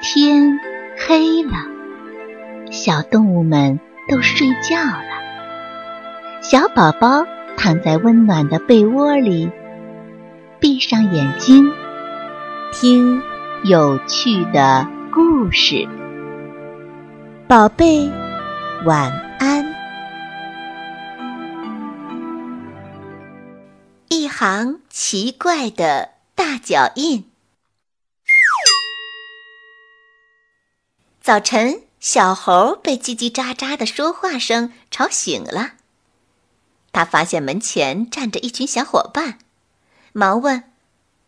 天黑了，小动物们都睡觉了。小宝宝躺在温暖的被窝里，闭上眼睛，听有趣的故事。宝贝，晚安。一行奇怪的大脚印。早晨，小猴被叽叽喳喳的说话声吵醒了。他发现门前站着一群小伙伴，忙问：“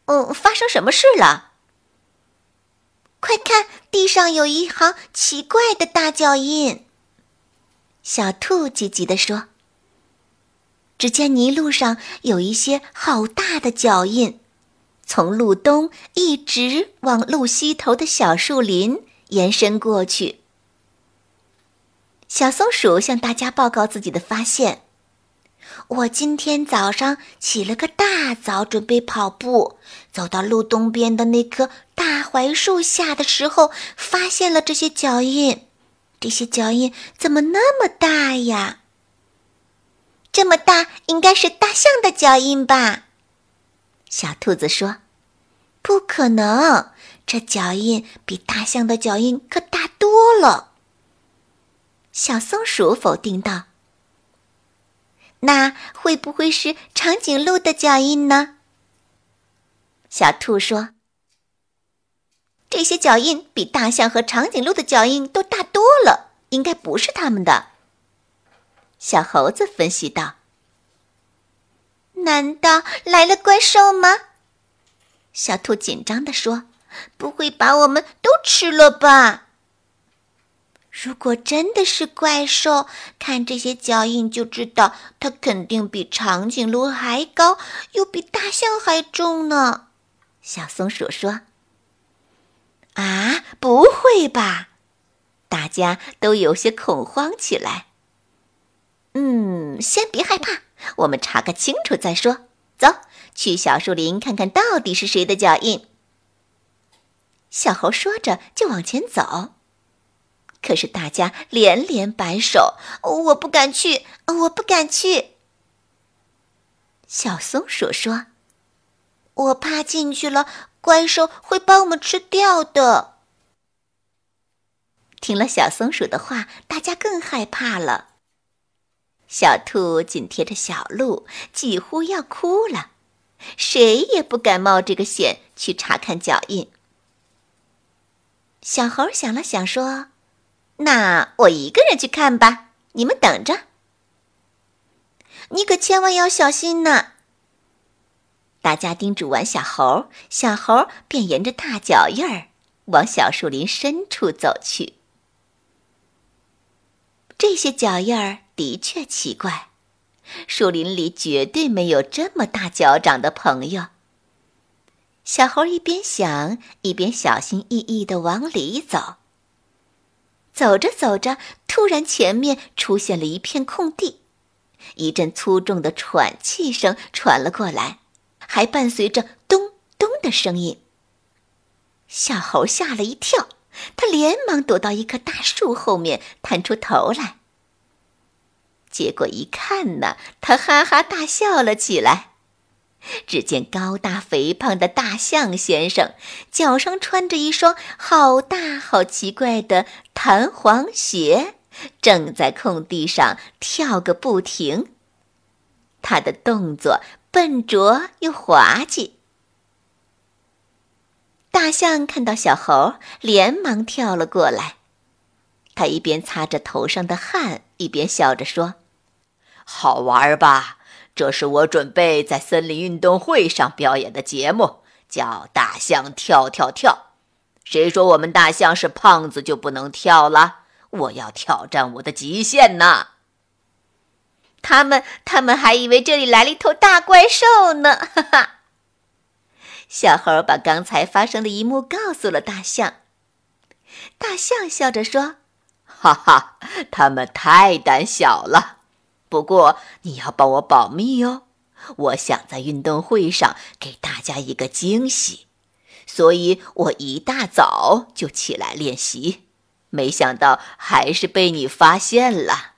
哦，发生什么事了？”快看，地上有一行奇怪的大脚印。小兔急急地说：“只见泥路上有一些好大的脚印，从路东一直往路西头的小树林。”延伸过去。小松鼠向大家报告自己的发现：“我今天早上起了个大早，准备跑步，走到路东边的那棵大槐树下的时候，发现了这些脚印。这些脚印怎么那么大呀？这么大，应该是大象的脚印吧？”小兔子说：“不可能。”这脚印比大象的脚印可大多了。小松鼠否定道：“那会不会是长颈鹿的脚印呢？”小兔说：“这些脚印比大象和长颈鹿的脚印都大多了，应该不是他们的。”小猴子分析道：“难道来了怪兽吗？”小兔紧张地说。不会把我们都吃了吧？如果真的是怪兽，看这些脚印就知道，它肯定比长颈鹿还高，又比大象还重呢。小松鼠说：“啊，不会吧？”大家都有些恐慌起来。嗯，先别害怕，我们查个清楚再说。走去小树林看看到底是谁的脚印。小猴说着就往前走，可是大家连连摆手：“我不敢去，我不敢去。”小松鼠说：“我怕进去了，怪兽会把我们吃掉的。”听了小松鼠的话，大家更害怕了。小兔紧贴着小鹿，几乎要哭了，谁也不敢冒这个险去查看脚印。小猴想了想，说：“那我一个人去看吧，你们等着。你可千万要小心呢。”大家叮嘱完小猴，小猴便沿着大脚印儿往小树林深处走去。这些脚印儿的确奇怪，树林里绝对没有这么大脚掌的朋友。小猴一边想，一边小心翼翼地往里走。走着走着，突然前面出现了一片空地，一阵粗重的喘气声传了过来，还伴随着咚咚的声音。小猴吓了一跳，他连忙躲到一棵大树后面，探出头来。结果一看呢，他哈哈大笑了起来。只见高大肥胖的大象先生脚上穿着一双好大好奇怪的弹簧鞋，正在空地上跳个不停。他的动作笨拙又滑稽。大象看到小猴，连忙跳了过来。他一边擦着头上的汗，一边笑着说：“好玩吧？”这是我准备在森林运动会上表演的节目，叫“大象跳跳跳”。谁说我们大象是胖子就不能跳了？我要挑战我的极限呢！他们，他们还以为这里来了一头大怪兽呢！哈哈。小猴把刚才发生的一幕告诉了大象。大象笑着说：“哈哈，他们太胆小了。”不过你要帮我保密哦，我想在运动会上给大家一个惊喜，所以我一大早就起来练习，没想到还是被你发现了。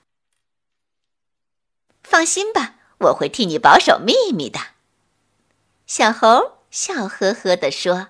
放心吧，我会替你保守秘密的。”小猴笑呵呵地说。